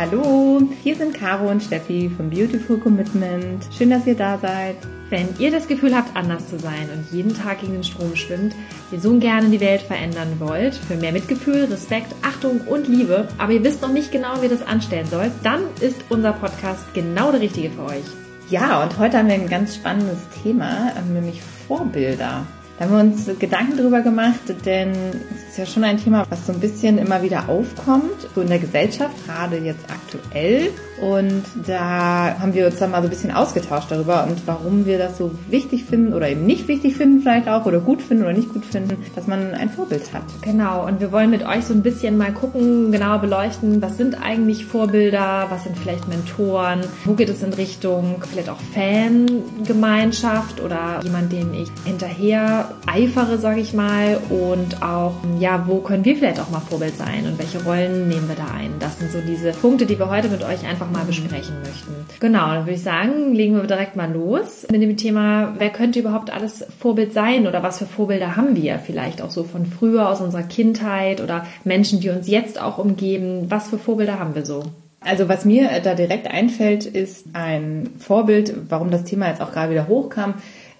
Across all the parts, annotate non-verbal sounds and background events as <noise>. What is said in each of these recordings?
Hallo, hier sind Caro und Steffi vom Beautiful Commitment. Schön, dass ihr da seid. Wenn ihr das Gefühl habt, anders zu sein und jeden Tag gegen den Strom schwimmt, ihr so gerne die Welt verändern wollt, für mehr Mitgefühl, Respekt, Achtung und Liebe, aber ihr wisst noch nicht genau, wie ihr das anstellen sollt, dann ist unser Podcast genau der richtige für euch. Ja, und heute haben wir ein ganz spannendes Thema, nämlich Vorbilder. Da haben wir uns Gedanken drüber gemacht, denn es ja schon ein Thema, was so ein bisschen immer wieder aufkommt, so in der Gesellschaft, gerade jetzt aktuell. Und da haben wir uns dann mal so ein bisschen ausgetauscht darüber und warum wir das so wichtig finden oder eben nicht wichtig finden vielleicht auch oder gut finden oder nicht gut finden, dass man ein Vorbild hat. Genau, und wir wollen mit euch so ein bisschen mal gucken, genauer beleuchten, was sind eigentlich Vorbilder, was sind vielleicht Mentoren, wo geht es in Richtung vielleicht auch Fangemeinschaft oder jemand, den ich hinterher eifere, sage ich mal, und auch, ja, wo können wir vielleicht auch mal Vorbild sein und welche Rollen nehmen wir da ein? Das sind so diese Punkte, die wir heute mit euch einfach mal besprechen möchten. Genau, dann würde ich sagen, legen wir direkt mal los mit dem Thema, wer könnte überhaupt alles Vorbild sein oder was für Vorbilder haben wir vielleicht auch so von früher, aus unserer Kindheit oder Menschen, die uns jetzt auch umgeben. Was für Vorbilder haben wir so? Also was mir da direkt einfällt, ist ein Vorbild, warum das Thema jetzt auch gerade wieder hochkam,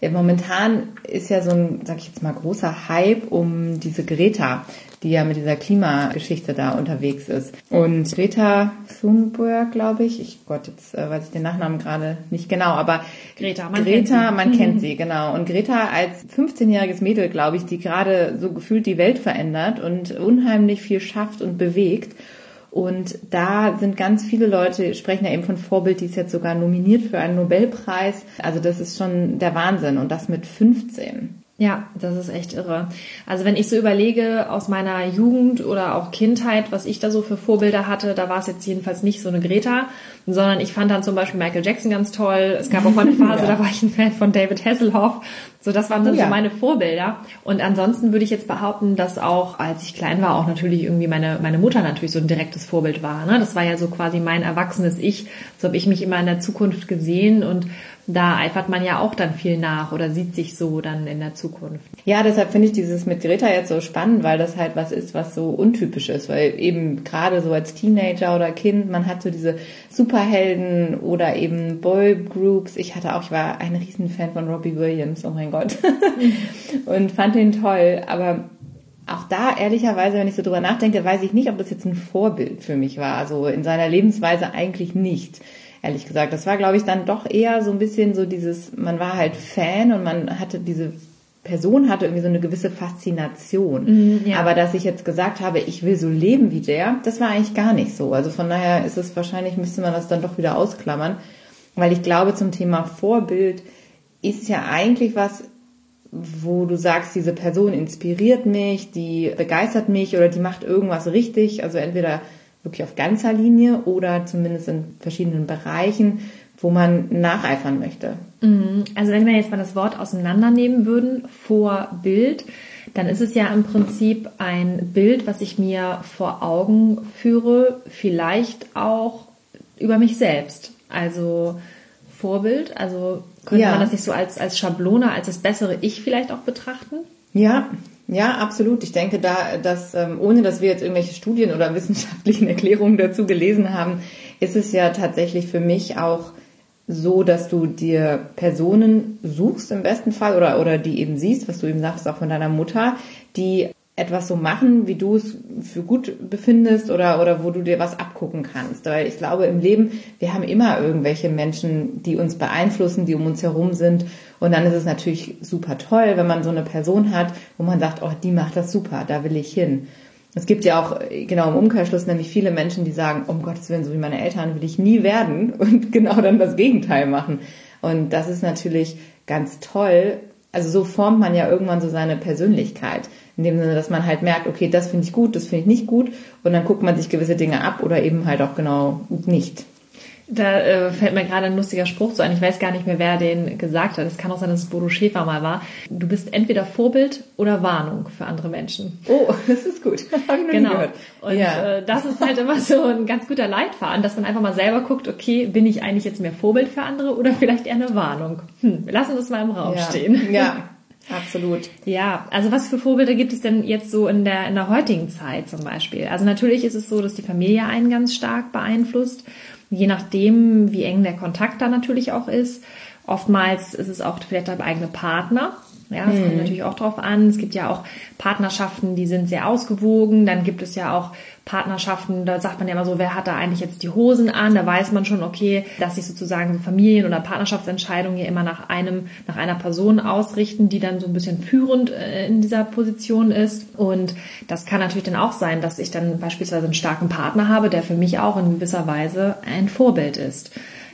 Momentan ist ja so ein, sag ich jetzt mal, großer Hype um diese Greta, die ja mit dieser Klimageschichte da unterwegs ist. Und Greta Thunberg, glaube ich, ich Gott, jetzt äh, weiß ich den Nachnamen gerade nicht genau, aber Greta, man Greta, kennt sie. man kennt <laughs> sie, genau. Und Greta als 15-jähriges Mädel, glaube ich, die gerade so gefühlt die Welt verändert und unheimlich viel schafft und bewegt. Und da sind ganz viele Leute, sprechen ja eben von Vorbild, die ist jetzt sogar nominiert für einen Nobelpreis. Also das ist schon der Wahnsinn und das mit 15. Ja, das ist echt irre. Also wenn ich so überlege aus meiner Jugend oder auch Kindheit, was ich da so für Vorbilder hatte, da war es jetzt jedenfalls nicht so eine Greta, sondern ich fand dann zum Beispiel Michael Jackson ganz toll. Es gab auch mal eine <laughs> Phase, ja. da war ich ein Fan von David Hasselhoff. So, das waren dann oh, ja. so meine Vorbilder. Und ansonsten würde ich jetzt behaupten, dass auch, als ich klein war, auch natürlich irgendwie meine, meine Mutter natürlich so ein direktes Vorbild war. Ne? Das war ja so quasi mein erwachsenes Ich. So habe ich mich immer in der Zukunft gesehen und da eifert man ja auch dann viel nach oder sieht sich so dann in der Zukunft. Ja, deshalb finde ich dieses mit Greta jetzt so spannend, weil das halt was ist, was so untypisch ist, weil eben gerade so als Teenager oder Kind, man hat so diese Superhelden oder eben Boygroups. Ich hatte auch, ich war ein Riesenfan von Robbie Williams, oh mein Gott, <laughs> und fand ihn toll, aber auch da ehrlicherweise, wenn ich so drüber nachdenke, weiß ich nicht, ob das jetzt ein Vorbild für mich war. Also in seiner Lebensweise eigentlich nicht ehrlich gesagt. Das war, glaube ich, dann doch eher so ein bisschen so dieses, man war halt Fan und man hatte diese Person hatte irgendwie so eine gewisse Faszination. Mm, ja. Aber dass ich jetzt gesagt habe, ich will so leben wie der, das war eigentlich gar nicht so. Also von daher ist es wahrscheinlich, müsste man das dann doch wieder ausklammern. Weil ich glaube, zum Thema Vorbild ist ja eigentlich was, wo du sagst, diese Person inspiriert mich, die begeistert mich oder die macht irgendwas richtig. Also entweder wirklich auf ganzer Linie oder zumindest in verschiedenen Bereichen, wo man nacheifern möchte. Mhm. Also wenn wir jetzt mal das Wort auseinandernehmen würden, Vorbild, dann ist es ja im Prinzip ein Bild, was ich mir vor Augen führe, vielleicht auch über mich selbst. Also Vorbild, also könnte ja. man das nicht so als, als Schablone, als das bessere Ich vielleicht auch betrachten? Ja, ja, absolut. Ich denke, da, dass ähm, ohne dass wir jetzt irgendwelche Studien oder wissenschaftlichen <laughs> Erklärungen dazu gelesen haben, ist es ja tatsächlich für mich auch so, dass du dir Personen suchst im besten Fall oder, oder die eben siehst, was du eben sagst, auch von deiner Mutter, die etwas so machen, wie du es für gut befindest oder, oder wo du dir was abgucken kannst. Weil ich glaube, im Leben, wir haben immer irgendwelche Menschen, die uns beeinflussen, die um uns herum sind. Und dann ist es natürlich super toll, wenn man so eine Person hat, wo man sagt, oh, die macht das super, da will ich hin. Es gibt ja auch, genau im Umkehrschluss, nämlich viele Menschen, die sagen, um Gottes Willen, so wie meine Eltern will ich nie werden <laughs> und genau dann das Gegenteil machen. Und das ist natürlich ganz toll. Also so formt man ja irgendwann so seine Persönlichkeit. In dem Sinne, dass man halt merkt, okay, das finde ich gut, das finde ich nicht gut. Und dann guckt man sich gewisse Dinge ab oder eben halt auch genau nicht. Da äh, fällt mir gerade ein lustiger Spruch zu ein. Ich weiß gar nicht mehr, wer den gesagt hat. Es kann auch sein, dass es Bodo Schäfer mal war. Du bist entweder Vorbild oder Warnung für andere Menschen. Oh, <laughs> das ist gut. Hab ich noch genau. gehört. Und ja. äh, das ist halt immer so ein ganz guter Leitfaden, dass man einfach mal selber guckt, okay, bin ich eigentlich jetzt mehr Vorbild für andere oder vielleicht eher eine Warnung? Hm, wir lassen das mal im Raum ja. stehen. <laughs> Ja, Absolut. Ja, also was für Vorbilder gibt es denn jetzt so in der, in der heutigen Zeit zum Beispiel? Also natürlich ist es so, dass die Familie einen ganz stark beeinflusst, je nachdem, wie eng der Kontakt da natürlich auch ist. Oftmals ist es auch vielleicht der eigene Partner, ja, das kommt mhm. natürlich auch drauf an. Es gibt ja auch Partnerschaften, die sind sehr ausgewogen. Dann gibt es ja auch Partnerschaften, da sagt man ja immer so, wer hat da eigentlich jetzt die Hosen an? Da weiß man schon, okay, dass sich sozusagen Familien- oder Partnerschaftsentscheidungen ja immer nach einem, nach einer Person ausrichten, die dann so ein bisschen führend äh, in dieser Position ist. Und das kann natürlich dann auch sein, dass ich dann beispielsweise einen starken Partner habe, der für mich auch in gewisser Weise ein Vorbild ist.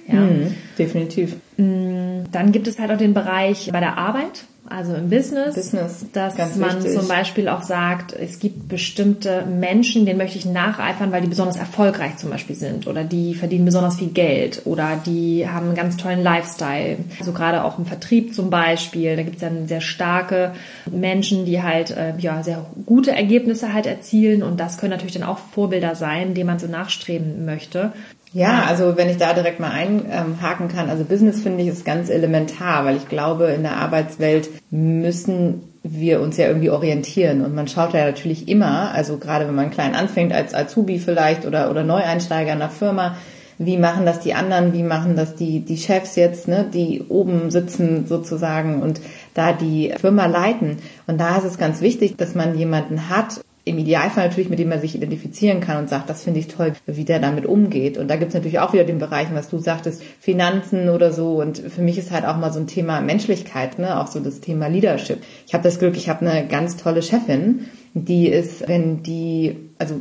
Ja. Mhm, definitiv. Mm, dann gibt es halt auch den Bereich bei der Arbeit also im Business, Business dass man wichtig. zum Beispiel auch sagt, es gibt bestimmte Menschen, denen möchte ich nacheifern, weil die besonders erfolgreich zum Beispiel sind oder die verdienen besonders viel Geld oder die haben einen ganz tollen Lifestyle. Also gerade auch im Vertrieb zum Beispiel, da gibt es dann sehr starke Menschen, die halt äh, ja sehr gute Ergebnisse halt erzielen und das können natürlich dann auch Vorbilder sein, denen man so nachstreben möchte. Ja, also wenn ich da direkt mal einhaken kann, also Business finde ich ist ganz elementar, weil ich glaube, in der Arbeitswelt müssen wir uns ja irgendwie orientieren und man schaut ja natürlich immer, also gerade wenn man klein anfängt als Azubi vielleicht oder, oder Neueinsteiger in einer Firma, wie machen das die anderen, wie machen das die, die Chefs jetzt, ne, die oben sitzen sozusagen und da die Firma leiten. Und da ist es ganz wichtig, dass man jemanden hat, im Idealfall natürlich, mit dem man sich identifizieren kann und sagt, das finde ich toll, wie der damit umgeht. Und da gibt es natürlich auch wieder den Bereich, was du sagtest, Finanzen oder so. Und für mich ist halt auch mal so ein Thema Menschlichkeit, ne? auch so das Thema Leadership. Ich habe das Glück, ich habe eine ganz tolle Chefin, die ist, wenn die, also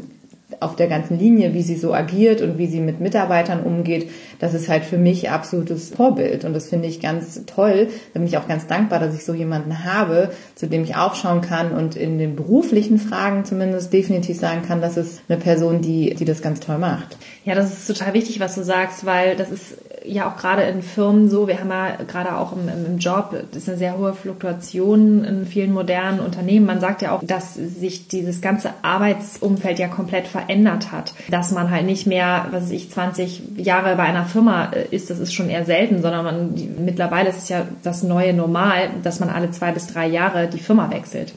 auf der ganzen Linie, wie sie so agiert und wie sie mit Mitarbeitern umgeht, das ist halt für mich absolutes Vorbild. Und das finde ich ganz toll. Da bin ich auch ganz dankbar, dass ich so jemanden habe, zu dem ich aufschauen kann und in den beruflichen Fragen zumindest definitiv sagen kann, das ist eine Person, die, die das ganz toll macht. Ja, das ist total wichtig, was du sagst, weil das ist ja auch gerade in Firmen so, wir haben ja gerade auch im, im Job, das ist eine sehr hohe Fluktuation in vielen modernen Unternehmen. Man sagt ja auch, dass sich dieses ganze Arbeitsumfeld ja komplett verändert hat. Dass man halt nicht mehr, was weiß ich, 20 Jahre bei einer Firma äh, ist, das ist schon eher selten, sondern man, mittlerweile ist es ja das neue Normal, dass man alle zwei bis drei Jahre die Firma wechselt.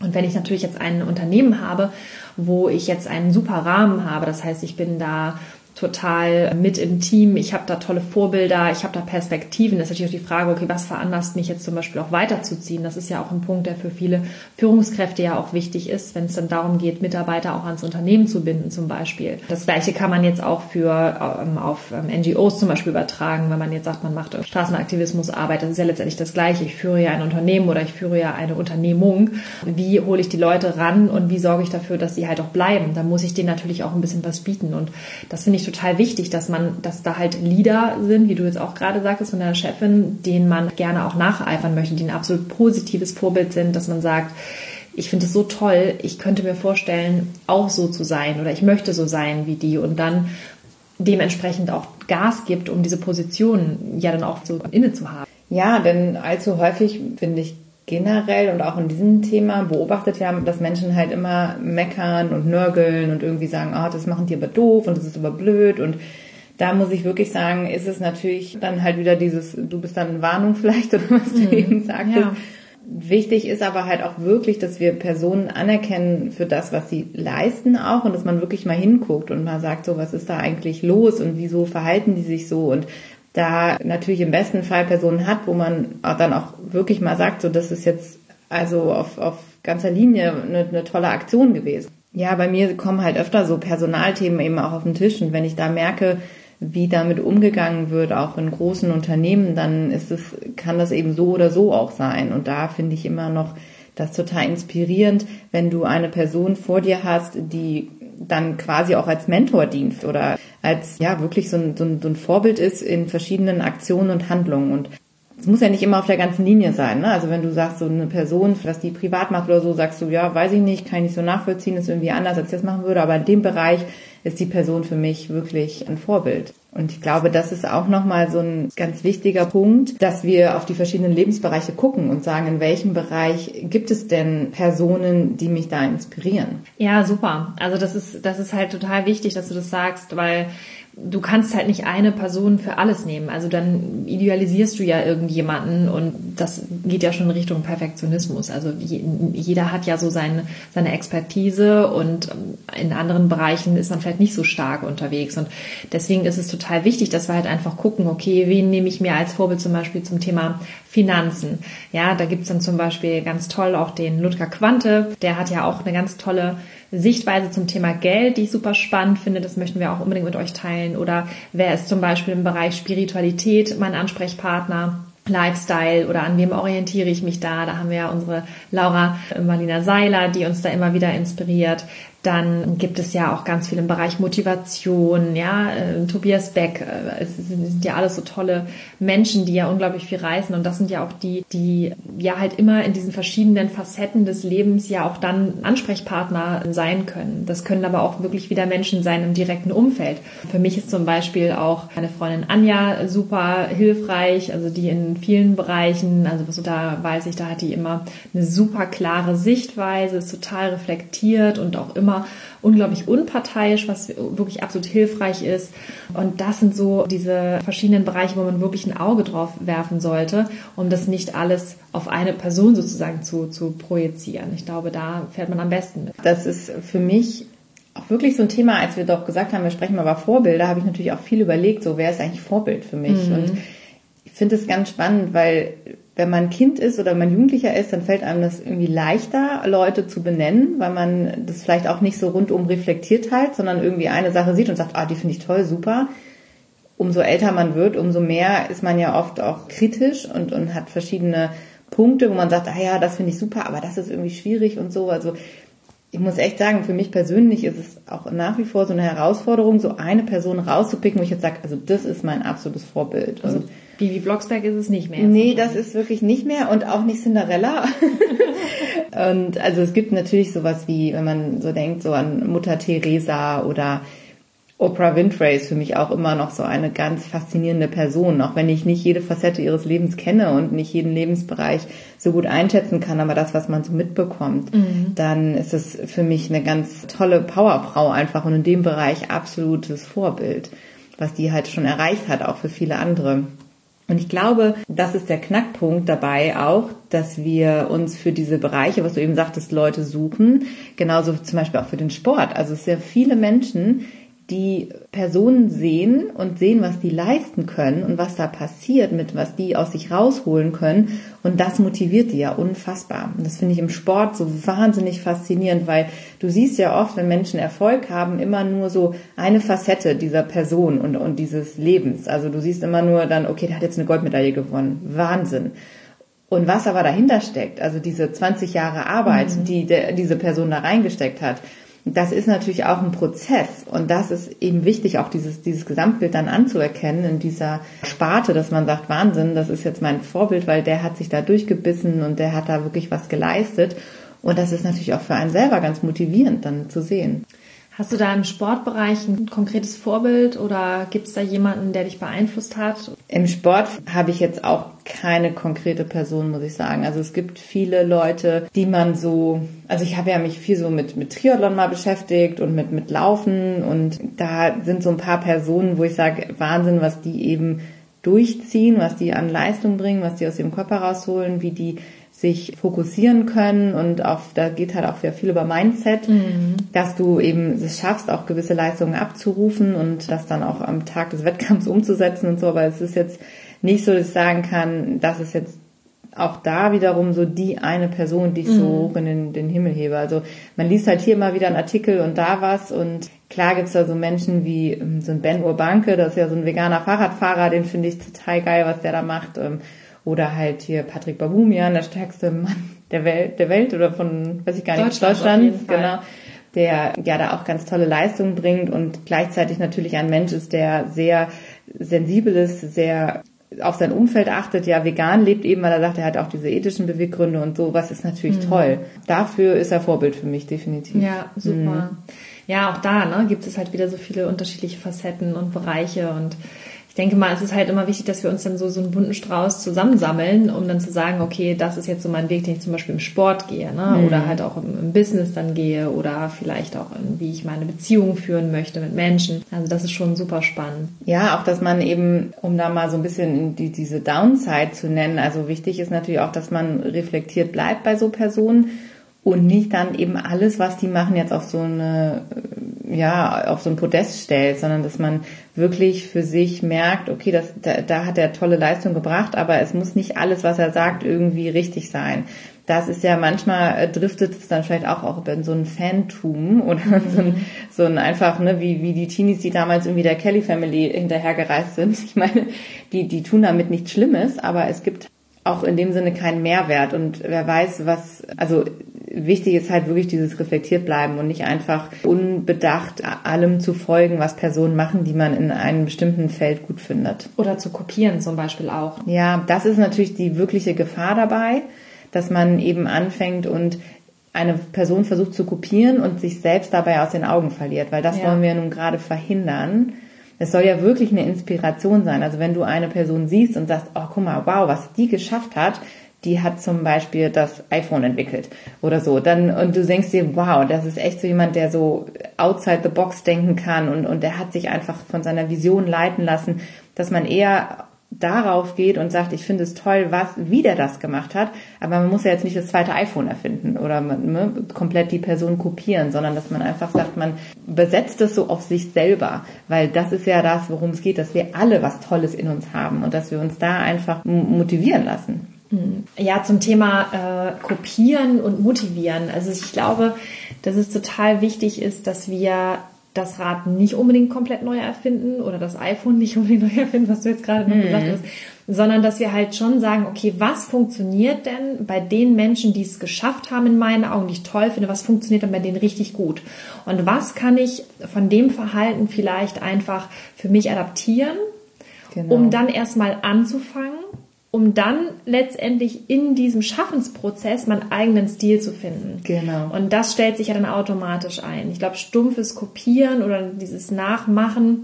Und wenn ich natürlich jetzt ein Unternehmen habe, wo ich jetzt einen super Rahmen habe, das heißt, ich bin da total mit im Team. Ich habe da tolle Vorbilder, ich habe da Perspektiven. Das ist natürlich auch die Frage, okay, was veranlasst mich jetzt zum Beispiel auch weiterzuziehen? Das ist ja auch ein Punkt, der für viele Führungskräfte ja auch wichtig ist, wenn es dann darum geht, Mitarbeiter auch ans Unternehmen zu binden zum Beispiel. Das gleiche kann man jetzt auch für ähm, auf ähm, NGOs zum Beispiel übertragen, wenn man jetzt sagt, man macht Straßenaktivismusarbeit. Das ist ja letztendlich das Gleiche. Ich führe ja ein Unternehmen oder ich führe ja eine Unternehmung. Wie hole ich die Leute ran und wie sorge ich dafür, dass sie halt auch bleiben? Da muss ich denen natürlich auch ein bisschen was bieten und das finde ich total wichtig, dass man, dass da halt Leader sind, wie du jetzt auch gerade sagtest von deiner Chefin, denen man gerne auch nacheifern möchte, die ein absolut positives Vorbild sind, dass man sagt, ich finde es so toll, ich könnte mir vorstellen, auch so zu sein oder ich möchte so sein wie die und dann dementsprechend auch Gas gibt, um diese Position ja dann auch so inne zu haben. Ja, denn allzu häufig finde ich generell und auch in diesem Thema beobachtet ja, dass Menschen halt immer meckern und nörgeln und irgendwie sagen, ah, oh, das machen die aber doof und das ist aber blöd und da muss ich wirklich sagen, ist es natürlich dann halt wieder dieses, du bist dann in Warnung <laughs> vielleicht oder was du mhm. eben sagtest. Ja. Wichtig ist aber halt auch wirklich, dass wir Personen anerkennen für das, was sie leisten auch und dass man wirklich mal hinguckt und mal sagt, so was ist da eigentlich los und wieso verhalten die sich so und da natürlich im besten Fall Personen hat, wo man dann auch wirklich mal sagt, so das ist jetzt also auf, auf ganzer Linie eine, eine tolle Aktion gewesen. Ja, bei mir kommen halt öfter so Personalthemen eben auch auf den Tisch und wenn ich da merke, wie damit umgegangen wird, auch in großen Unternehmen, dann ist es, kann das eben so oder so auch sein. Und da finde ich immer noch das total inspirierend, wenn du eine Person vor dir hast, die dann quasi auch als Mentor dient oder als ja wirklich so ein, so ein, so ein Vorbild ist in verschiedenen Aktionen und Handlungen. Und es muss ja nicht immer auf der ganzen Linie sein. Ne? Also wenn du sagst, so eine Person, was die privat macht oder so, sagst du, ja, weiß ich nicht, kann ich nicht so nachvollziehen, ist irgendwie anders, als ich das machen würde. Aber in dem Bereich ist die Person für mich wirklich ein Vorbild. Und ich glaube, das ist auch nochmal so ein ganz wichtiger Punkt, dass wir auf die verschiedenen Lebensbereiche gucken und sagen, in welchem Bereich gibt es denn Personen, die mich da inspirieren? Ja, super. Also das ist, das ist halt total wichtig, dass du das sagst, weil du kannst halt nicht eine Person für alles nehmen. Also dann idealisierst du ja irgendjemanden und das geht ja schon in Richtung Perfektionismus. Also jeder hat ja so seine, seine Expertise und in anderen Bereichen ist man vielleicht nicht so stark unterwegs. Und deswegen ist es total wichtig, dass wir halt einfach gucken, okay, wen nehme ich mir als Vorbild zum Beispiel zum Thema Finanzen. Ja, da gibt's dann zum Beispiel ganz toll auch den Ludger Quante, der hat ja auch eine ganz tolle Sichtweise zum Thema Geld, die ich super spannend finde. Das möchten wir auch unbedingt mit euch teilen. Oder wer ist zum Beispiel im Bereich Spiritualität mein Ansprechpartner? Lifestyle oder an wem orientiere ich mich da? Da haben wir ja unsere Laura Marlina Seiler, die uns da immer wieder inspiriert. Dann gibt es ja auch ganz viel im Bereich Motivation, ja, äh, Tobias Beck, äh, es sind ja alles so tolle Menschen, die ja unglaublich viel reisen und das sind ja auch die, die ja halt immer in diesen verschiedenen Facetten des Lebens ja auch dann Ansprechpartner sein können. Das können aber auch wirklich wieder Menschen sein im direkten Umfeld. Für mich ist zum Beispiel auch meine Freundin Anja super hilfreich, also die in vielen Bereichen, also so da weiß ich, da hat die immer eine super klare Sichtweise, ist total reflektiert und auch immer unglaublich unparteiisch, was wirklich absolut hilfreich ist. Und das sind so diese verschiedenen Bereiche, wo man wirklich ein Auge drauf werfen sollte, um das nicht alles auf eine Person sozusagen zu, zu projizieren. Ich glaube, da fährt man am besten mit. Das ist für mich auch wirklich so ein Thema, als wir doch gesagt haben, wir sprechen mal über Vorbilder, habe ich natürlich auch viel überlegt, so wer ist eigentlich Vorbild für mich? Mhm. Und finde es ganz spannend, weil wenn man Kind ist oder man Jugendlicher ist, dann fällt einem das irgendwie leichter, Leute zu benennen, weil man das vielleicht auch nicht so rundum reflektiert halt, sondern irgendwie eine Sache sieht und sagt, ah, die finde ich toll, super. Umso älter man wird, umso mehr ist man ja oft auch kritisch und, und hat verschiedene Punkte, wo man sagt, ah ja, das finde ich super, aber das ist irgendwie schwierig und so. Also ich muss echt sagen, für mich persönlich ist es auch nach wie vor so eine Herausforderung, so eine Person rauszupicken, wo ich jetzt sage, also das ist mein absolutes Vorbild. Also Bibi Blocksberg ist es nicht mehr. Nee, das ist wirklich nicht mehr und auch nicht Cinderella. <laughs> und also es gibt natürlich sowas wie, wenn man so denkt, so an Mutter Teresa oder Oprah Winfrey ist für mich auch immer noch so eine ganz faszinierende Person, auch wenn ich nicht jede Facette ihres Lebens kenne und nicht jeden Lebensbereich so gut einschätzen kann, aber das, was man so mitbekommt, mhm. dann ist es für mich eine ganz tolle Powerfrau einfach und in dem Bereich absolutes Vorbild, was die halt schon erreicht hat, auch für viele andere. Und ich glaube, das ist der Knackpunkt dabei auch, dass wir uns für diese Bereiche, was du eben sagtest, Leute suchen, genauso zum Beispiel auch für den Sport. Also es sind ja viele Menschen, die Personen sehen und sehen, was die leisten können und was da passiert, mit was die aus sich rausholen können. Und das motiviert die ja unfassbar. Und das finde ich im Sport so wahnsinnig faszinierend, weil du siehst ja oft, wenn Menschen Erfolg haben, immer nur so eine Facette dieser Person und, und dieses Lebens. Also du siehst immer nur dann, okay, der hat jetzt eine Goldmedaille gewonnen. Wahnsinn. Und was aber dahinter steckt, also diese 20 Jahre Arbeit, mhm. die der, diese Person da reingesteckt hat, das ist natürlich auch ein Prozess und das ist eben wichtig, auch dieses, dieses Gesamtbild dann anzuerkennen in dieser Sparte, dass man sagt, Wahnsinn, das ist jetzt mein Vorbild, weil der hat sich da durchgebissen und der hat da wirklich was geleistet. Und das ist natürlich auch für einen selber ganz motivierend dann zu sehen. Hast du da im Sportbereich ein konkretes Vorbild oder gibt es da jemanden, der dich beeinflusst hat? Im Sport habe ich jetzt auch keine konkrete Person, muss ich sagen. Also es gibt viele Leute, die man so, also ich habe ja mich viel so mit, mit Triathlon mal beschäftigt und mit, mit Laufen und da sind so ein paar Personen, wo ich sage, Wahnsinn, was die eben durchziehen, was die an Leistung bringen, was die aus ihrem Körper rausholen, wie die sich fokussieren können und auf, da geht halt auch sehr viel über Mindset, mhm. dass du eben es schaffst, auch gewisse Leistungen abzurufen und das dann auch am Tag des Wettkampfs umzusetzen und so, aber es ist jetzt nicht so, dass ich sagen kann, das ist jetzt auch da wiederum so die eine Person, die ich mhm. so hoch in den, den, Himmel hebe. Also man liest halt hier mal wieder einen Artikel und da was und klar gibt's da so Menschen wie ähm, so ein Ben Urbanke, das ist ja so ein veganer Fahrradfahrer, den finde ich total geil, was der da macht. Oder halt hier Patrick Babumian, der stärkste Mann der Welt, der Welt oder von, weiß ich gar nicht, Deutschland, Deutschland genau, der ja da auch ganz tolle Leistungen bringt und gleichzeitig natürlich ein Mensch ist, der sehr sensibel ist, sehr auf sein Umfeld achtet, ja, vegan lebt eben, weil er sagt, er hat auch diese ethischen Beweggründe und sowas ist natürlich mhm. toll. Dafür ist er Vorbild für mich, definitiv. Ja, super. Mhm. Ja, auch da ne, gibt es halt wieder so viele unterschiedliche Facetten und Bereiche und ich denke mal, es ist halt immer wichtig, dass wir uns dann so, so einen bunten Strauß zusammensammeln, um dann zu sagen, okay, das ist jetzt so mein Weg, den ich zum Beispiel im Sport gehe, ne? Mhm. oder halt auch im, im, Business dann gehe oder vielleicht auch, in, wie ich meine Beziehung führen möchte mit Menschen. Also das ist schon super spannend. Ja, auch, dass man eben, um da mal so ein bisschen die, diese Downside zu nennen, also wichtig ist natürlich auch, dass man reflektiert bleibt bei so Personen und nicht dann eben alles, was die machen, jetzt auf so eine, ja, auf so ein Podest stellt, sondern dass man wirklich für sich merkt, okay, das, da, da hat er tolle Leistung gebracht, aber es muss nicht alles, was er sagt, irgendwie richtig sein. Das ist ja manchmal äh, driftet es dann vielleicht auch, auch in so ein Fantum <laughs> oder so, ein, so ein einfach, ne, wie, wie die Teenies, die damals irgendwie der Kelly Family hinterhergereist sind. <laughs> Ich meine, die, die tun damit nichts Schlimmes, aber es gibt auch in dem Sinne keinen Mehrwert und wer weiß, was, also wichtig ist halt wirklich dieses reflektiert bleiben und nicht einfach unbedacht allem zu folgen, was Personen machen, die man in einem bestimmten Feld gut findet. Oder zu kopieren zum Beispiel auch. Ja, das ist natürlich die wirkliche Gefahr dabei, dass man eben anfängt und eine Person versucht zu kopieren und sich selbst dabei aus den Augen verliert, weil das ja. wollen wir nun gerade verhindern. Es soll ja wirklich eine Inspiration sein. Also wenn du eine Person siehst und sagst, oh, guck mal, wow, was die geschafft hat, die hat zum Beispiel das iPhone entwickelt oder so. Dann, und du denkst dir, wow, das ist echt so jemand, der so outside the box denken kann und, und der hat sich einfach von seiner Vision leiten lassen, dass man eher darauf geht und sagt, ich finde es toll, was, wie der das gemacht hat, aber man muss ja jetzt nicht das zweite iPhone erfinden oder ne, komplett die Person kopieren, sondern dass man einfach sagt, man besetzt es so auf sich selber, weil das ist ja das, worum es geht, dass wir alle was Tolles in uns haben und dass wir uns da einfach motivieren lassen. Ja, zum Thema äh, Kopieren und Motivieren. Also ich glaube, dass es total wichtig ist, dass wir das Rad nicht unbedingt komplett neu erfinden oder das iPhone nicht <laughs> unbedingt neu erfinden, was du jetzt gerade noch mhm. gesagt hast, sondern dass wir halt schon sagen, okay, was funktioniert denn bei den Menschen, die es geschafft haben in meinen Augen, die ich toll finde, was funktioniert denn bei denen richtig gut? Und was kann ich von dem Verhalten vielleicht einfach für mich adaptieren, genau. um dann erstmal anzufangen um dann letztendlich in diesem Schaffensprozess meinen eigenen Stil zu finden. Genau. Und das stellt sich ja dann automatisch ein. Ich glaube, stumpfes Kopieren oder dieses Nachmachen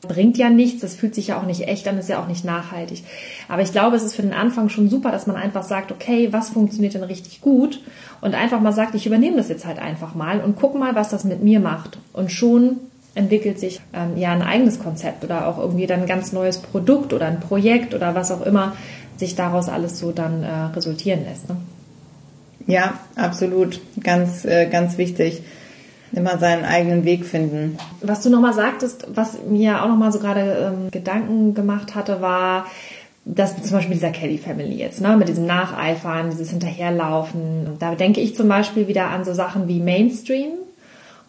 bringt ja nichts. Das fühlt sich ja auch nicht echt an, ist ja auch nicht nachhaltig. Aber ich glaube, es ist für den Anfang schon super, dass man einfach sagt, okay, was funktioniert denn richtig gut? Und einfach mal sagt, ich übernehme das jetzt halt einfach mal und guck mal, was das mit mir macht. Und schon entwickelt sich ähm, ja ein eigenes Konzept oder auch irgendwie dann ein ganz neues Produkt oder ein Projekt oder was auch immer, sich daraus alles so dann äh, resultieren lässt. Ne? Ja, absolut. Ganz, äh, ganz wichtig. Immer seinen eigenen Weg finden. Was du nochmal sagtest, was mir auch nochmal so gerade ähm, Gedanken gemacht hatte, war, dass zum Beispiel dieser Kelly Family jetzt, ne, mit diesem Nacheifern, dieses Hinterherlaufen. Da denke ich zum Beispiel wieder an so Sachen wie Mainstream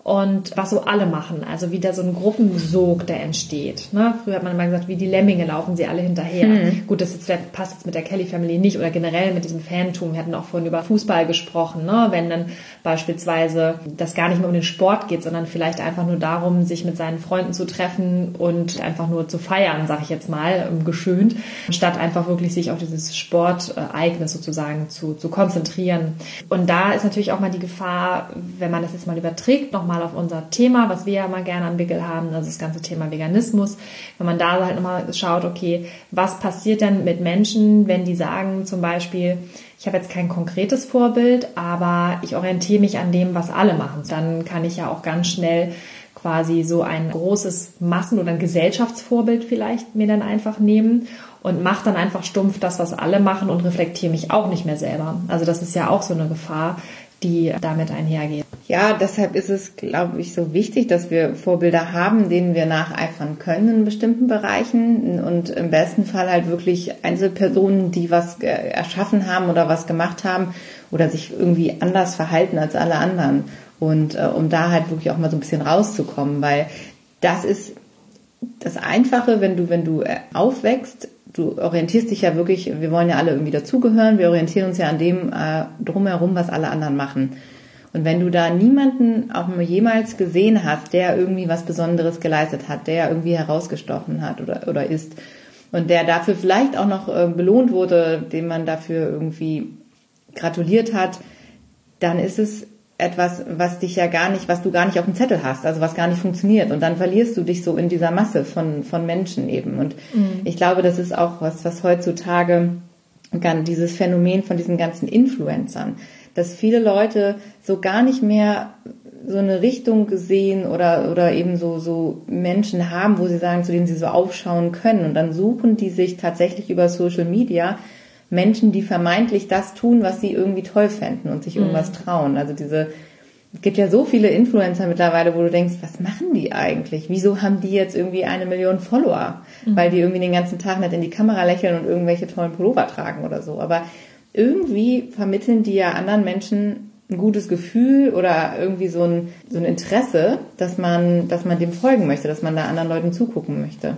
und was so alle machen, also wieder so ein Gruppensog, der entsteht. Ne? Früher hat man immer gesagt, wie die Lemminge laufen sie alle hinterher. Hm. Gut, das jetzt, passt jetzt mit der Kelly Family nicht oder generell mit diesem Fantum. Wir hatten auch vorhin über Fußball gesprochen, ne? wenn dann beispielsweise das gar nicht mehr um den Sport geht, sondern vielleicht einfach nur darum, sich mit seinen Freunden zu treffen und einfach nur zu feiern, sag ich jetzt mal, geschönt, statt einfach wirklich sich auf dieses Sportereignis sozusagen zu, zu konzentrieren. Und da ist natürlich auch mal die Gefahr, wenn man das jetzt mal überträgt, nochmal nochmal auf unser Thema, was wir ja mal gerne am Wickel haben, also das ganze Thema Veganismus. Wenn man da halt nochmal schaut, okay, was passiert denn mit Menschen, wenn die sagen zum Beispiel, ich habe jetzt kein konkretes Vorbild, aber ich orientiere mich an dem, was alle machen. Dann kann ich ja auch ganz schnell quasi so ein großes Massen- oder ein Gesellschaftsvorbild vielleicht mir dann einfach nehmen und mache dann einfach stumpf das, was alle machen und reflektiere mich auch nicht mehr selber. Also das ist ja auch so eine Gefahr, die damit einhergeht. Ja, deshalb ist es, glaube ich, so wichtig, dass wir Vorbilder haben, denen wir nacheifern können in bestimmten Bereichen und im besten Fall halt wirklich Einzelpersonen, die was erschaffen haben oder was gemacht haben oder sich irgendwie anders verhalten als alle anderen. Und äh, um da halt wirklich auch mal so ein bisschen rauszukommen, weil das ist das Einfache, wenn du, wenn du äh, aufwächst, du orientierst dich ja wirklich, wir wollen ja alle irgendwie dazugehören, wir orientieren uns ja an dem äh, drumherum, was alle anderen machen. Und wenn du da niemanden auch mal jemals gesehen hast, der irgendwie was Besonderes geleistet hat, der irgendwie herausgestochen hat oder, oder ist und der dafür vielleicht auch noch äh, belohnt wurde, dem man dafür irgendwie gratuliert hat, dann ist es etwas, was dich ja gar nicht, was du gar nicht auf dem Zettel hast, also was gar nicht funktioniert. Und dann verlierst du dich so in dieser Masse von, von Menschen eben. Und mhm. ich glaube, das ist auch was, was heutzutage dieses Phänomen von diesen ganzen Influencern, dass viele Leute so gar nicht mehr so eine Richtung sehen oder, oder eben so, so Menschen haben, wo sie sagen, zu denen sie so aufschauen können. Und dann suchen die sich tatsächlich über Social Media Menschen, die vermeintlich das tun, was sie irgendwie toll fänden und sich irgendwas mhm. trauen. Also diese, es gibt ja so viele Influencer mittlerweile, wo du denkst, was machen die eigentlich? Wieso haben die jetzt irgendwie eine Million Follower? Mhm. Weil die irgendwie den ganzen Tag nicht in die Kamera lächeln und irgendwelche tollen Pullover tragen oder so. Aber irgendwie vermitteln die ja anderen Menschen ein gutes Gefühl oder irgendwie so ein, so ein Interesse, dass man, dass man dem folgen möchte, dass man da anderen Leuten zugucken möchte.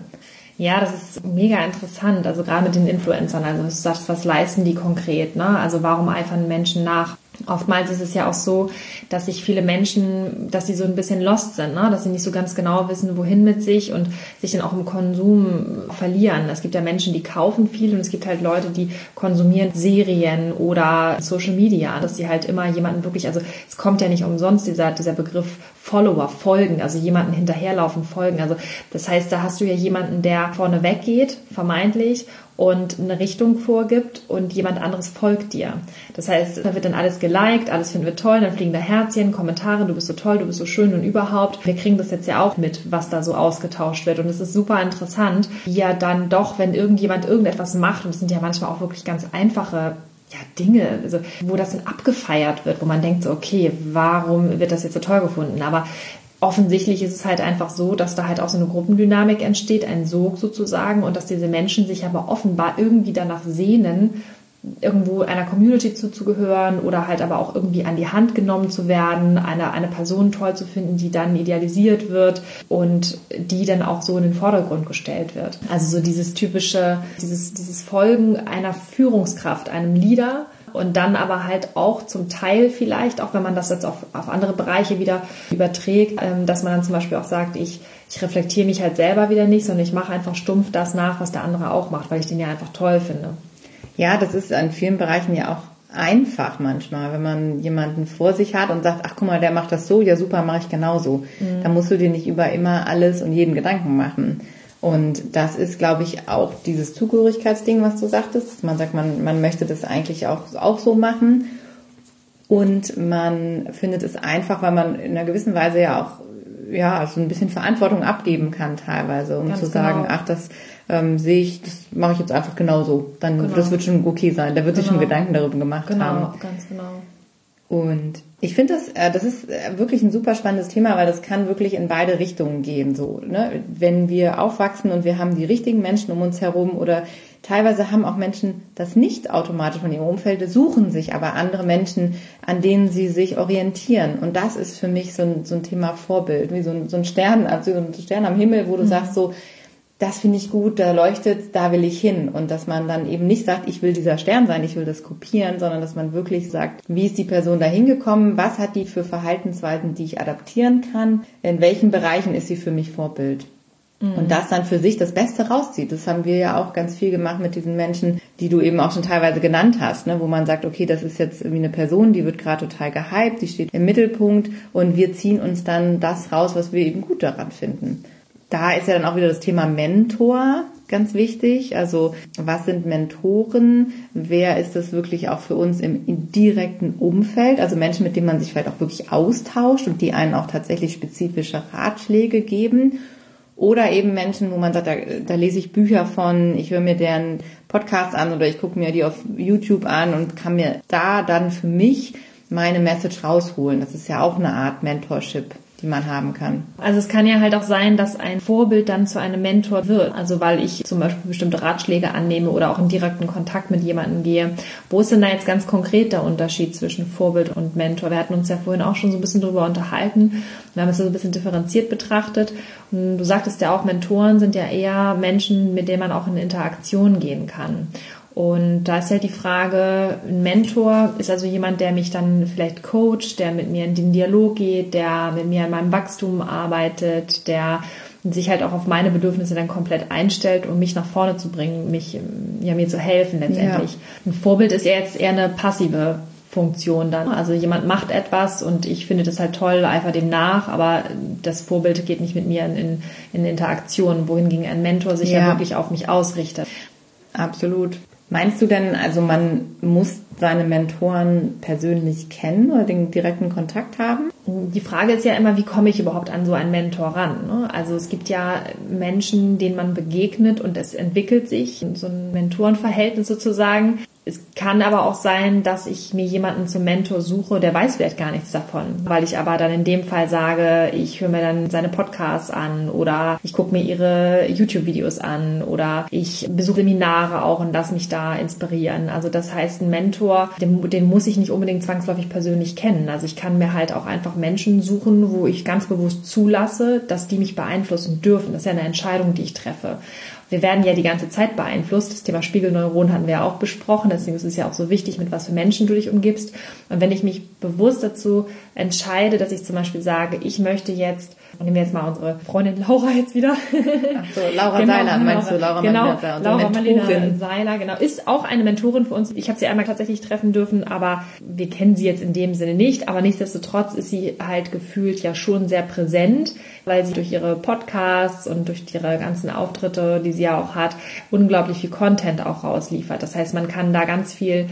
Ja, das ist mega interessant. Also gerade mit den Influencern. Also du was leisten die konkret? Ne? Also warum eifern Menschen nach? Oftmals ist es ja auch so, dass sich viele Menschen, dass sie so ein bisschen lost sind, ne? dass sie nicht so ganz genau wissen, wohin mit sich und sich dann auch im Konsum verlieren. Es gibt ja Menschen, die kaufen viel und es gibt halt Leute, die konsumieren Serien oder Social Media, dass sie halt immer jemanden wirklich, also es kommt ja nicht umsonst dieser, dieser Begriff Follower, folgen, also jemanden hinterherlaufen, folgen. Also das heißt, da hast du ja jemanden, der vorne weggeht, vermeintlich, und eine Richtung vorgibt und jemand anderes folgt dir. Das heißt, da wird dann alles geliked, alles finden wir toll, dann fliegen da Herzchen, Kommentare, du bist so toll, du bist so schön und überhaupt. Wir kriegen das jetzt ja auch mit, was da so ausgetauscht wird und es ist super interessant, wie ja dann doch, wenn irgendjemand irgendetwas macht und es sind ja manchmal auch wirklich ganz einfache ja, Dinge, also, wo das dann abgefeiert wird, wo man denkt so, okay, warum wird das jetzt so toll gefunden? Aber offensichtlich ist es halt einfach so, dass da halt auch so eine Gruppendynamik entsteht, ein Sog sozusagen, und dass diese Menschen sich aber offenbar irgendwie danach sehnen, irgendwo einer Community zuzugehören oder halt aber auch irgendwie an die Hand genommen zu werden, eine, eine Person toll zu finden, die dann idealisiert wird und die dann auch so in den Vordergrund gestellt wird. Also so dieses typische, dieses, dieses Folgen einer Führungskraft, einem Leader, und dann aber halt auch zum Teil vielleicht, auch wenn man das jetzt auf, auf andere Bereiche wieder überträgt, ähm, dass man dann zum Beispiel auch sagt, ich, ich reflektiere mich halt selber wieder nicht, sondern ich mache einfach stumpf das nach, was der andere auch macht, weil ich den ja einfach toll finde. Ja, das ist in vielen Bereichen ja auch einfach manchmal, wenn man jemanden vor sich hat und sagt, ach guck mal, der macht das so, ja super, mache ich genauso. Mhm. Da musst du dir nicht über immer alles und jeden Gedanken machen. Und das ist, glaube ich, auch dieses Zugehörigkeitsding, was du sagtest. Man sagt, man, man möchte das eigentlich auch, auch so machen. Und man findet es einfach, weil man in einer gewissen Weise ja auch ja, so ein bisschen Verantwortung abgeben kann teilweise, um Ganz zu sagen, genau. ach, das ähm, sehe ich, das mache ich jetzt einfach genauso. Dann, genau. das wird schon okay sein. Da wird genau. sich schon genau. Gedanken darüber gemacht genau, haben. Genau, ganz genau. Und ich finde das, äh, das ist äh, wirklich ein super spannendes Thema, weil das kann wirklich in beide Richtungen gehen. So, ne? Wenn wir aufwachsen und wir haben die richtigen Menschen um uns herum oder teilweise haben auch Menschen das nicht automatisch von ihrem Umfeld, suchen sich aber andere Menschen, an denen sie sich orientieren. Und das ist für mich so ein, so ein Thema Vorbild, wie so ein, so ein Stern, also so ein Stern am Himmel, wo du mhm. sagst so, das finde ich gut, da leuchtet, da will ich hin. Und dass man dann eben nicht sagt, ich will dieser Stern sein, ich will das kopieren, sondern dass man wirklich sagt, wie ist die Person da hingekommen, was hat die für Verhaltensweisen, die ich adaptieren kann, in welchen Bereichen ist sie für mich Vorbild. Mhm. Und das dann für sich das Beste rauszieht. Das haben wir ja auch ganz viel gemacht mit diesen Menschen, die du eben auch schon teilweise genannt hast, ne? wo man sagt, okay, das ist jetzt irgendwie eine Person, die wird gerade total gehypt, die steht im Mittelpunkt und wir ziehen uns dann das raus, was wir eben gut daran finden da ist ja dann auch wieder das Thema Mentor ganz wichtig. Also was sind Mentoren? Wer ist das wirklich auch für uns im, direkten Umfeld? Also Menschen, mit denen man sich vielleicht auch wirklich austauscht und die einen auch tatsächlich spezifische Ratschläge geben. Oder eben Menschen, wo man sagt, da, da lese ich Bücher von, ich höre mir deren Podcasts an oder ich gucke mir die auf YouTube an und kann mir da dann für mich meine Message rausholen. Das ist ja auch eine Art Mentorship die man haben kann. Also es kann ja halt auch sein, dass ein Vorbild dann zu einem Mentor wird. Also weil ich zum Beispiel bestimmte Ratschläge annehme oder auch in direkten Kontakt mit jemandem gehe. Wo ist denn da jetzt ganz konkret der Unterschied zwischen Vorbild und Mentor? Wir hatten uns ja vorhin auch schon so ein bisschen drüber unterhalten. Wir haben es so ein bisschen differenziert betrachtet. Und du sagtest ja auch, Mentoren sind ja eher Menschen, mit denen man auch in Interaktion gehen kann. Und da ist halt die Frage, ein Mentor ist also jemand, der mich dann vielleicht coacht, der mit mir in den Dialog geht, der mit mir an meinem Wachstum arbeitet, der sich halt auch auf meine Bedürfnisse dann komplett einstellt, um mich nach vorne zu bringen, mich, ja, mir zu helfen letztendlich. Ja. Ein Vorbild ist ja jetzt eher eine passive Funktion dann. Also jemand macht etwas und ich finde das halt toll, einfach dem nach, aber das Vorbild geht nicht mit mir in, in, in Interaktion, wohingegen ein Mentor sich ja. ja wirklich auf mich ausrichtet. Absolut. Meinst du denn, also man muss seine Mentoren persönlich kennen oder den direkten Kontakt haben? Die Frage ist ja immer, wie komme ich überhaupt an so einen Mentor ran? Ne? Also es gibt ja Menschen, denen man begegnet und es entwickelt sich so ein Mentorenverhältnis sozusagen. Es kann aber auch sein, dass ich mir jemanden zum Mentor suche, der weiß vielleicht gar nichts davon, weil ich aber dann in dem Fall sage, ich höre mir dann seine Podcasts an oder ich gucke mir ihre YouTube-Videos an oder ich besuche Seminare auch und lasse mich da inspirieren. Also das heißt, ein Mentor, den, den muss ich nicht unbedingt zwangsläufig persönlich kennen. Also ich kann mir halt auch einfach Menschen suchen, wo ich ganz bewusst zulasse, dass die mich beeinflussen dürfen. Das ist ja eine Entscheidung, die ich treffe wir werden ja die ganze Zeit beeinflusst. Das Thema Spiegelneuron hatten wir auch besprochen. Deswegen ist es ja auch so wichtig, mit was für Menschen du dich umgibst. Und wenn ich mich bewusst dazu entscheide, dass ich zum Beispiel sage, ich möchte jetzt, nehmen wir jetzt mal unsere Freundin Laura jetzt wieder. Ach so, Laura <laughs> genau, Seiler, meinst du? Laura genau, Malina, Laura Marlina Seiler, genau. Ist auch eine Mentorin für uns. Ich habe sie einmal tatsächlich treffen dürfen, aber wir kennen sie jetzt in dem Sinne nicht. Aber nichtsdestotrotz ist sie halt gefühlt ja schon sehr präsent, weil sie durch ihre Podcasts und durch ihre ganzen Auftritte, die sie ja auch hat, unglaublich viel Content auch rausliefert. Das heißt, man kann da ganz viel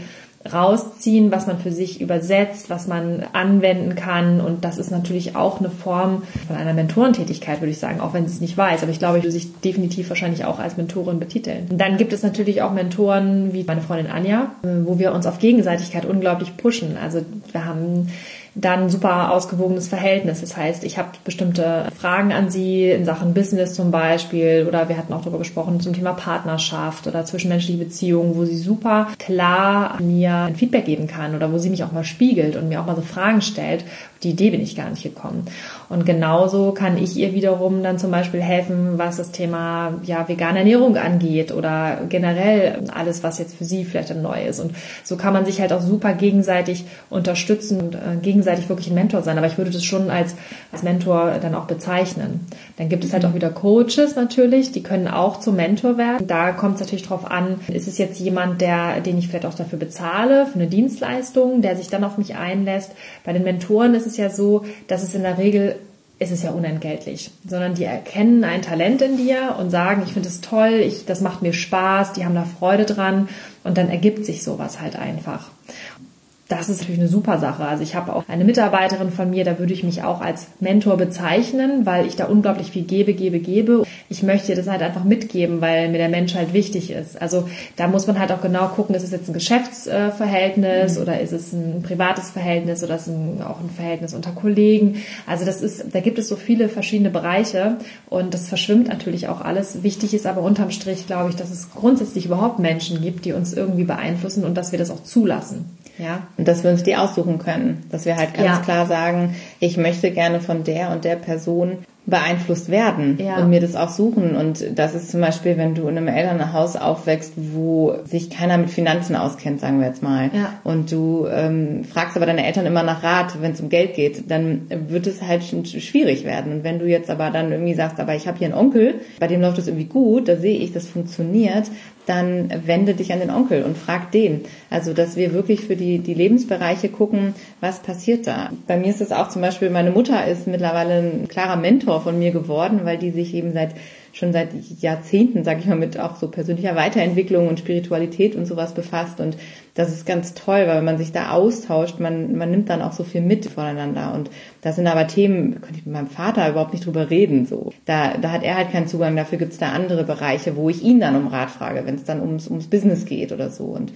rausziehen, was man für sich übersetzt, was man anwenden kann. Und das ist natürlich auch eine Form von einer Mentorentätigkeit, würde ich sagen, auch wenn sie es nicht weiß. Aber ich glaube, ich würde sich definitiv wahrscheinlich auch als Mentorin betiteln. Dann gibt es natürlich auch Mentoren wie meine Freundin Anja, wo wir uns auf Gegenseitigkeit unglaublich pushen. Also wir haben dann super ausgewogenes Verhältnis. Das heißt, ich habe bestimmte Fragen an sie in Sachen Business zum Beispiel oder wir hatten auch darüber gesprochen zum Thema Partnerschaft oder zwischenmenschliche Beziehungen, wo sie super klar mir ein Feedback geben kann oder wo sie mich auch mal spiegelt und mir auch mal so Fragen stellt. Die Idee bin ich gar nicht gekommen. Und genauso kann ich ihr wiederum dann zum Beispiel helfen, was das Thema ja, vegane Ernährung angeht oder generell alles, was jetzt für sie vielleicht neu ist. Und so kann man sich halt auch super gegenseitig unterstützen und äh, gegenseitig gegenseitig wirklich ein Mentor sein, aber ich würde das schon als, als Mentor dann auch bezeichnen. Dann gibt es halt auch wieder Coaches natürlich, die können auch zum Mentor werden. Da kommt es natürlich drauf an, ist es jetzt jemand, der, den ich vielleicht auch dafür bezahle, für eine Dienstleistung, der sich dann auf mich einlässt. Bei den Mentoren ist es ja so, dass es in der Regel ist es ja unentgeltlich, sondern die erkennen ein Talent in dir und sagen, ich finde es toll, ich, das macht mir Spaß, die haben da Freude dran und dann ergibt sich sowas halt einfach das ist natürlich eine super Sache. Also ich habe auch eine Mitarbeiterin von mir, da würde ich mich auch als Mentor bezeichnen, weil ich da unglaublich viel gebe, gebe, gebe. Ich möchte das halt einfach mitgeben, weil mir der Mensch halt wichtig ist. Also da muss man halt auch genau gucken, ist es jetzt ein Geschäftsverhältnis mhm. oder ist es ein privates Verhältnis oder ist es ein, auch ein Verhältnis unter Kollegen. Also das ist, da gibt es so viele verschiedene Bereiche und das verschwimmt natürlich auch alles. Wichtig ist aber unterm Strich, glaube ich, dass es grundsätzlich überhaupt Menschen gibt, die uns irgendwie beeinflussen und dass wir das auch zulassen. Ja. Und dass wir uns die aussuchen können. Dass wir halt ganz ja. klar sagen, ich möchte gerne von der und der Person beeinflusst werden ja. und mir das auch suchen. Und das ist zum Beispiel, wenn du in einem Elternhaus aufwächst, wo sich keiner mit Finanzen auskennt, sagen wir jetzt mal, ja. und du ähm, fragst aber deine Eltern immer nach Rat, wenn es um Geld geht, dann wird es halt schon schwierig werden. Und wenn du jetzt aber dann irgendwie sagst, aber ich habe hier einen Onkel, bei dem läuft es irgendwie gut, da sehe ich, das funktioniert, dann wende dich an den Onkel und frag den. Also, dass wir wirklich für die, die Lebensbereiche gucken, was passiert da. Bei mir ist es auch zum Beispiel, meine Mutter ist mittlerweile ein klarer Mentor von mir geworden, weil die sich eben seit schon seit Jahrzehnten, sage ich mal, mit auch so persönlicher Weiterentwicklung und Spiritualität und sowas befasst. Und das ist ganz toll, weil wenn man sich da austauscht, man, man nimmt dann auch so viel mit voneinander. Und das sind aber Themen, könnte ich mit meinem Vater überhaupt nicht drüber reden. So, da, da hat er halt keinen Zugang. Dafür gibt's da andere Bereiche, wo ich ihn dann um Rat frage, wenn es dann ums, ums Business geht oder so. Und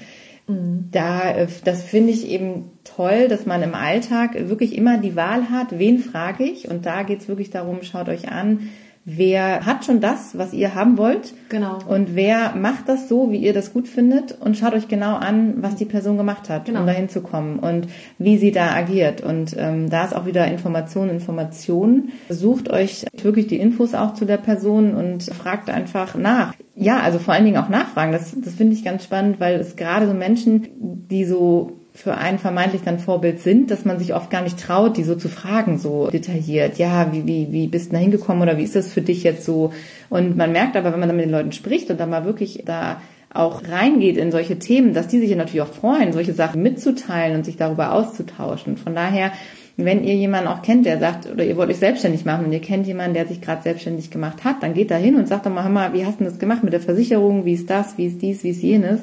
mhm. da, das finde ich eben toll, dass man im Alltag wirklich immer die Wahl hat, wen frage ich. Und da geht's wirklich darum, schaut euch an, wer hat schon das, was ihr haben wollt. Genau. Und wer macht das so, wie ihr das gut findet und schaut euch genau an, was die Person gemacht hat, genau. um dahin zu kommen und wie sie da agiert. Und ähm, da ist auch wieder Information, Information. Sucht euch wirklich die Infos auch zu der Person und fragt einfach nach. Ja, also vor allen Dingen auch nachfragen. Das, das finde ich ganz spannend, weil es gerade so Menschen, die so für einen vermeintlich dann Vorbild sind, dass man sich oft gar nicht traut, die so zu fragen, so detailliert. Ja, wie, wie, wie bist du da hingekommen oder wie ist das für dich jetzt so? Und man merkt aber, wenn man dann mit den Leuten spricht und dann mal wirklich da auch reingeht in solche Themen, dass die sich natürlich auch freuen, solche Sachen mitzuteilen und sich darüber auszutauschen. Von daher, wenn ihr jemanden auch kennt, der sagt, oder ihr wollt euch selbstständig machen und ihr kennt jemanden, der sich gerade selbstständig gemacht hat, dann geht da hin und sagt doch mal, hör mal, wie hast du das gemacht mit der Versicherung, wie ist das, wie ist dies, wie ist jenes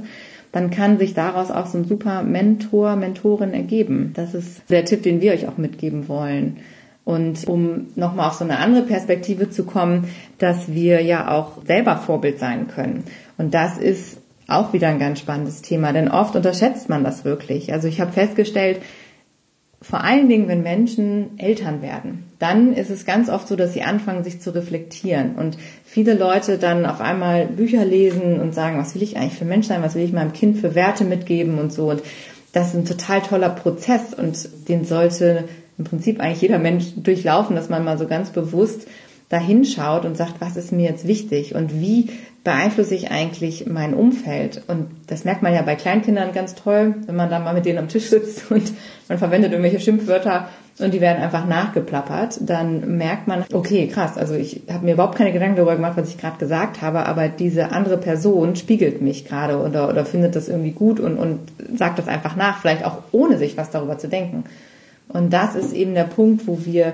dann kann sich daraus auch so ein super Mentor, Mentorin ergeben. Das ist der Tipp, den wir euch auch mitgeben wollen. Und um nochmal auf so eine andere Perspektive zu kommen, dass wir ja auch selber Vorbild sein können. Und das ist auch wieder ein ganz spannendes Thema, denn oft unterschätzt man das wirklich. Also ich habe festgestellt, vor allen Dingen, wenn Menschen Eltern werden, dann ist es ganz oft so, dass sie anfangen, sich zu reflektieren. Und viele Leute dann auf einmal Bücher lesen und sagen, was will ich eigentlich für Mensch sein, was will ich meinem Kind für Werte mitgeben und so. Und das ist ein total toller Prozess und den sollte im Prinzip eigentlich jeder Mensch durchlaufen, dass man mal so ganz bewusst da hinschaut und sagt, was ist mir jetzt wichtig? Und wie beeinflusse ich eigentlich mein Umfeld? Und das merkt man ja bei Kleinkindern ganz toll, wenn man da mal mit denen am Tisch sitzt <laughs> und man verwendet irgendwelche Schimpfwörter und die werden einfach nachgeplappert, dann merkt man, okay, krass, also ich habe mir überhaupt keine Gedanken darüber gemacht, was ich gerade gesagt habe, aber diese andere Person spiegelt mich gerade oder, oder findet das irgendwie gut und, und sagt das einfach nach, vielleicht auch ohne sich was darüber zu denken. Und das ist eben der Punkt, wo wir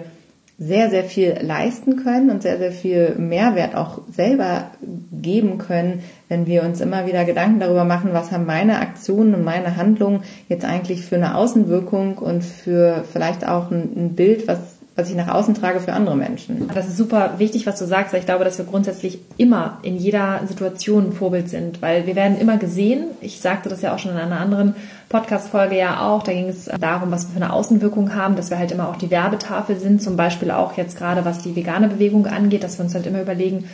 sehr, sehr viel leisten können und sehr, sehr viel Mehrwert auch selber geben können, wenn wir uns immer wieder Gedanken darüber machen, was haben meine Aktionen und meine Handlungen jetzt eigentlich für eine Außenwirkung und für vielleicht auch ein, ein Bild, was was ich nach außen trage für andere Menschen. Das ist super wichtig, was du sagst, weil ich glaube, dass wir grundsätzlich immer in jeder Situation ein Vorbild sind, weil wir werden immer gesehen. Ich sagte das ja auch schon in einer anderen Podcast-Folge ja auch. Da ging es darum, was wir für eine Außenwirkung haben, dass wir halt immer auch die Werbetafel sind, zum Beispiel auch jetzt gerade was die vegane Bewegung angeht, dass wir uns halt immer überlegen,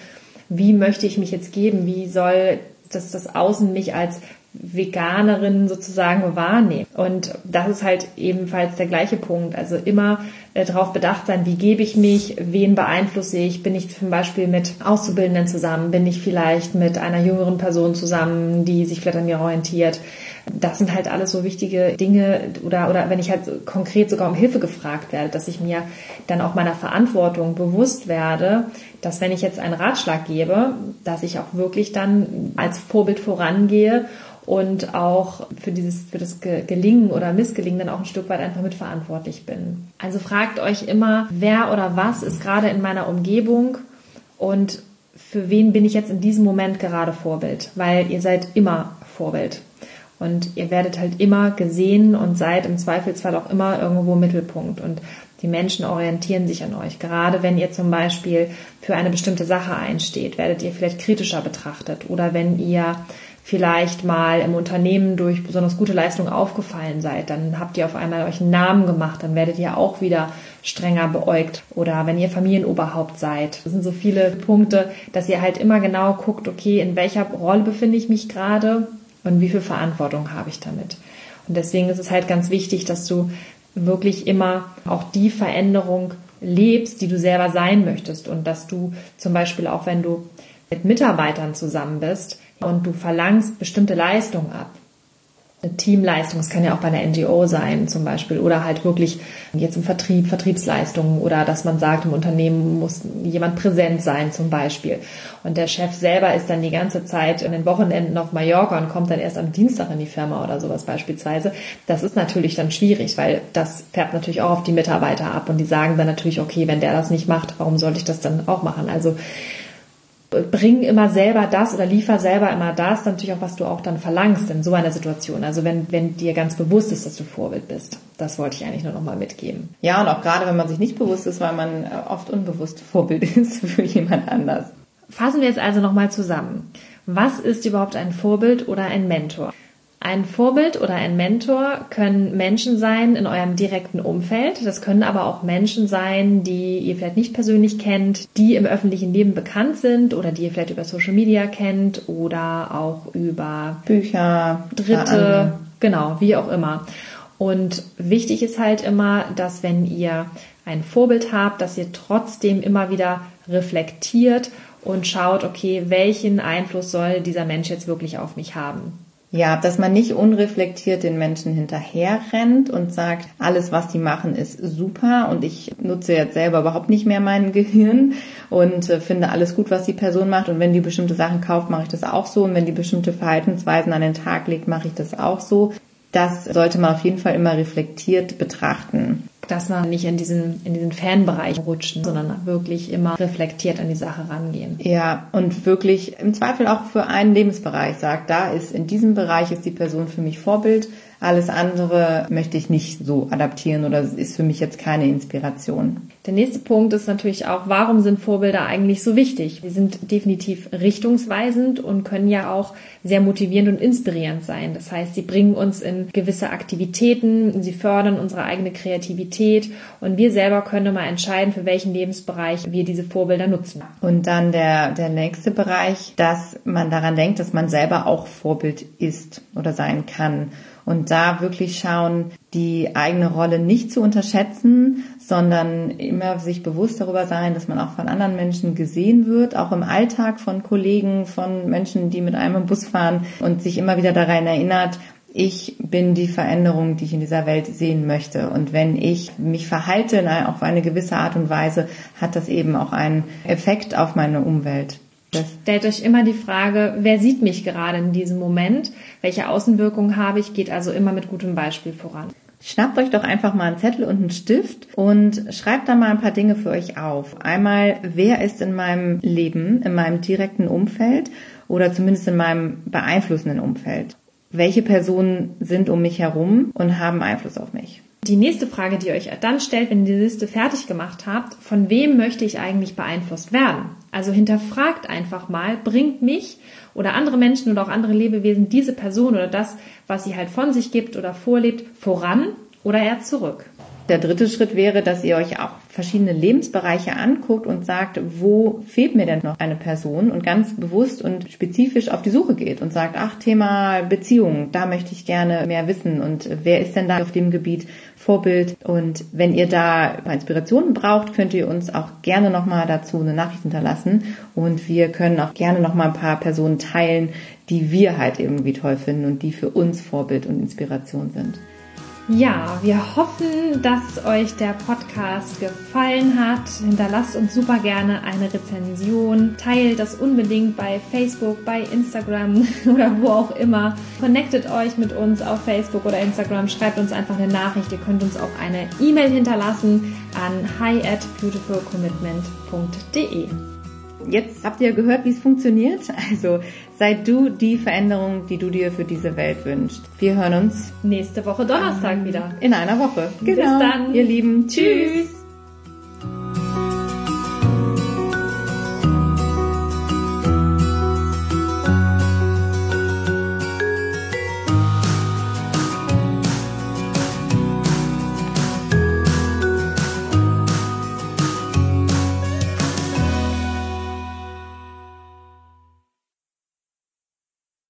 wie möchte ich mich jetzt geben? Wie soll das, das Außen mich als Veganerin sozusagen wahrnehmen. Und das ist halt ebenfalls der gleiche Punkt. Also immer äh, darauf bedacht sein, wie gebe ich mich, wen beeinflusse ich, bin ich zum Beispiel mit Auszubildenden zusammen, bin ich vielleicht mit einer jüngeren Person zusammen, die sich vielleicht an mir orientiert. Das sind halt alles so wichtige Dinge oder, oder wenn ich halt konkret sogar um Hilfe gefragt werde, dass ich mir dann auch meiner Verantwortung bewusst werde, dass wenn ich jetzt einen Ratschlag gebe, dass ich auch wirklich dann als Vorbild vorangehe und auch für dieses, für das Gelingen oder Missgelingen dann auch ein Stück weit einfach mitverantwortlich bin. Also fragt euch immer, wer oder was ist gerade in meiner Umgebung und für wen bin ich jetzt in diesem Moment gerade Vorbild? Weil ihr seid immer Vorbild. Und ihr werdet halt immer gesehen und seid im Zweifelsfall auch immer irgendwo Mittelpunkt. Und die Menschen orientieren sich an euch. Gerade wenn ihr zum Beispiel für eine bestimmte Sache einsteht, werdet ihr vielleicht kritischer betrachtet. Oder wenn ihr vielleicht mal im Unternehmen durch besonders gute Leistung aufgefallen seid, dann habt ihr auf einmal euch einen Namen gemacht, dann werdet ihr auch wieder strenger beäugt. Oder wenn ihr Familienoberhaupt seid. Das sind so viele Punkte, dass ihr halt immer genau guckt, okay, in welcher Rolle befinde ich mich gerade und wie viel Verantwortung habe ich damit. Und deswegen ist es halt ganz wichtig, dass du wirklich immer auch die Veränderung lebst, die du selber sein möchtest und dass du zum Beispiel auch, wenn du mit Mitarbeitern zusammen bist, und du verlangst bestimmte Leistungen ab. Eine Teamleistung, es kann ja auch bei einer NGO sein zum Beispiel oder halt wirklich jetzt im Vertrieb, Vertriebsleistungen oder dass man sagt, im Unternehmen muss jemand präsent sein zum Beispiel. Und der Chef selber ist dann die ganze Zeit in den Wochenenden auf Mallorca und kommt dann erst am Dienstag in die Firma oder sowas beispielsweise. Das ist natürlich dann schwierig, weil das färbt natürlich auch auf die Mitarbeiter ab und die sagen dann natürlich, okay, wenn der das nicht macht, warum sollte ich das dann auch machen? Also bring immer selber das oder liefer selber immer das, natürlich auch, was du auch dann verlangst in so einer Situation. Also wenn, wenn dir ganz bewusst ist, dass du Vorbild bist. Das wollte ich eigentlich nur nochmal mitgeben. Ja, und auch gerade wenn man sich nicht bewusst ist, weil man äh, oft unbewusst Vorbild <laughs> ist für jemand anders. Fassen wir jetzt also nochmal zusammen. Was ist überhaupt ein Vorbild oder ein Mentor? Ein Vorbild oder ein Mentor können Menschen sein in eurem direkten Umfeld. Das können aber auch Menschen sein, die ihr vielleicht nicht persönlich kennt, die im öffentlichen Leben bekannt sind oder die ihr vielleicht über Social Media kennt oder auch über Bücher, Dritte, genau, wie auch immer. Und wichtig ist halt immer, dass wenn ihr ein Vorbild habt, dass ihr trotzdem immer wieder reflektiert und schaut, okay, welchen Einfluss soll dieser Mensch jetzt wirklich auf mich haben? Ja, dass man nicht unreflektiert den Menschen hinterher rennt und sagt, alles, was die machen, ist super und ich nutze jetzt selber überhaupt nicht mehr mein <laughs> Gehirn und äh, finde alles gut, was die Person macht. Und wenn die bestimmte Sachen kauft, mache ich das auch so. Und wenn die bestimmte Verhaltensweisen an den Tag legt, mache ich das auch so. Das sollte man auf jeden Fall immer reflektiert betrachten dass man nicht in diesen, in diesen Fanbereich rutschen, sondern wirklich immer reflektiert an die Sache rangehen. Ja, und wirklich im Zweifel auch für einen Lebensbereich sagt, da ist in diesem Bereich ist die Person für mich Vorbild alles andere möchte ich nicht so adaptieren oder ist für mich jetzt keine Inspiration. Der nächste Punkt ist natürlich auch, warum sind Vorbilder eigentlich so wichtig? Sie sind definitiv richtungsweisend und können ja auch sehr motivierend und inspirierend sein. Das heißt, sie bringen uns in gewisse Aktivitäten, sie fördern unsere eigene Kreativität und wir selber können mal entscheiden, für welchen Lebensbereich wir diese Vorbilder nutzen. Und dann der, der nächste Bereich, dass man daran denkt, dass man selber auch Vorbild ist oder sein kann und da wirklich schauen, die eigene Rolle nicht zu unterschätzen, sondern immer sich bewusst darüber sein, dass man auch von anderen Menschen gesehen wird, auch im Alltag von Kollegen, von Menschen, die mit einem im Bus fahren und sich immer wieder daran erinnert, ich bin die Veränderung, die ich in dieser Welt sehen möchte. Und wenn ich mich verhalte auf eine gewisse Art und Weise, hat das eben auch einen Effekt auf meine Umwelt. Stellt euch immer die Frage, wer sieht mich gerade in diesem Moment? Welche Außenwirkungen habe ich? Geht also immer mit gutem Beispiel voran. Schnappt euch doch einfach mal einen Zettel und einen Stift und schreibt da mal ein paar Dinge für euch auf. Einmal, wer ist in meinem Leben, in meinem direkten Umfeld oder zumindest in meinem beeinflussenden Umfeld? Welche Personen sind um mich herum und haben Einfluss auf mich? Die nächste Frage, die ihr euch dann stellt, wenn ihr die Liste fertig gemacht habt, von wem möchte ich eigentlich beeinflusst werden? Also hinterfragt einfach mal, bringt mich oder andere Menschen oder auch andere Lebewesen diese Person oder das, was sie halt von sich gibt oder vorlebt, voran oder eher zurück? Der dritte Schritt wäre, dass ihr euch auch verschiedene Lebensbereiche anguckt und sagt, wo fehlt mir denn noch eine Person? Und ganz bewusst und spezifisch auf die Suche geht und sagt, ach, Thema Beziehung, da möchte ich gerne mehr wissen. Und wer ist denn da auf dem Gebiet Vorbild? Und wenn ihr da Inspirationen braucht, könnt ihr uns auch gerne nochmal dazu eine Nachricht hinterlassen. Und wir können auch gerne nochmal ein paar Personen teilen, die wir halt irgendwie toll finden und die für uns Vorbild und Inspiration sind. Ja, wir hoffen, dass euch der Podcast gefallen hat. Hinterlasst uns super gerne eine Rezension. Teilt das unbedingt bei Facebook, bei Instagram <laughs> oder wo auch immer. Connectet euch mit uns auf Facebook oder Instagram. Schreibt uns einfach eine Nachricht. Ihr könnt uns auch eine E-Mail hinterlassen an hi at beautifulcommitment.de. Jetzt habt ihr gehört, wie es funktioniert. Also sei du die Veränderung, die du dir für diese Welt wünschst. Wir hören uns nächste Woche Donnerstag wieder. In einer Woche. Genau. Bis dann. Ihr Lieben. Tschüss. Tschüss.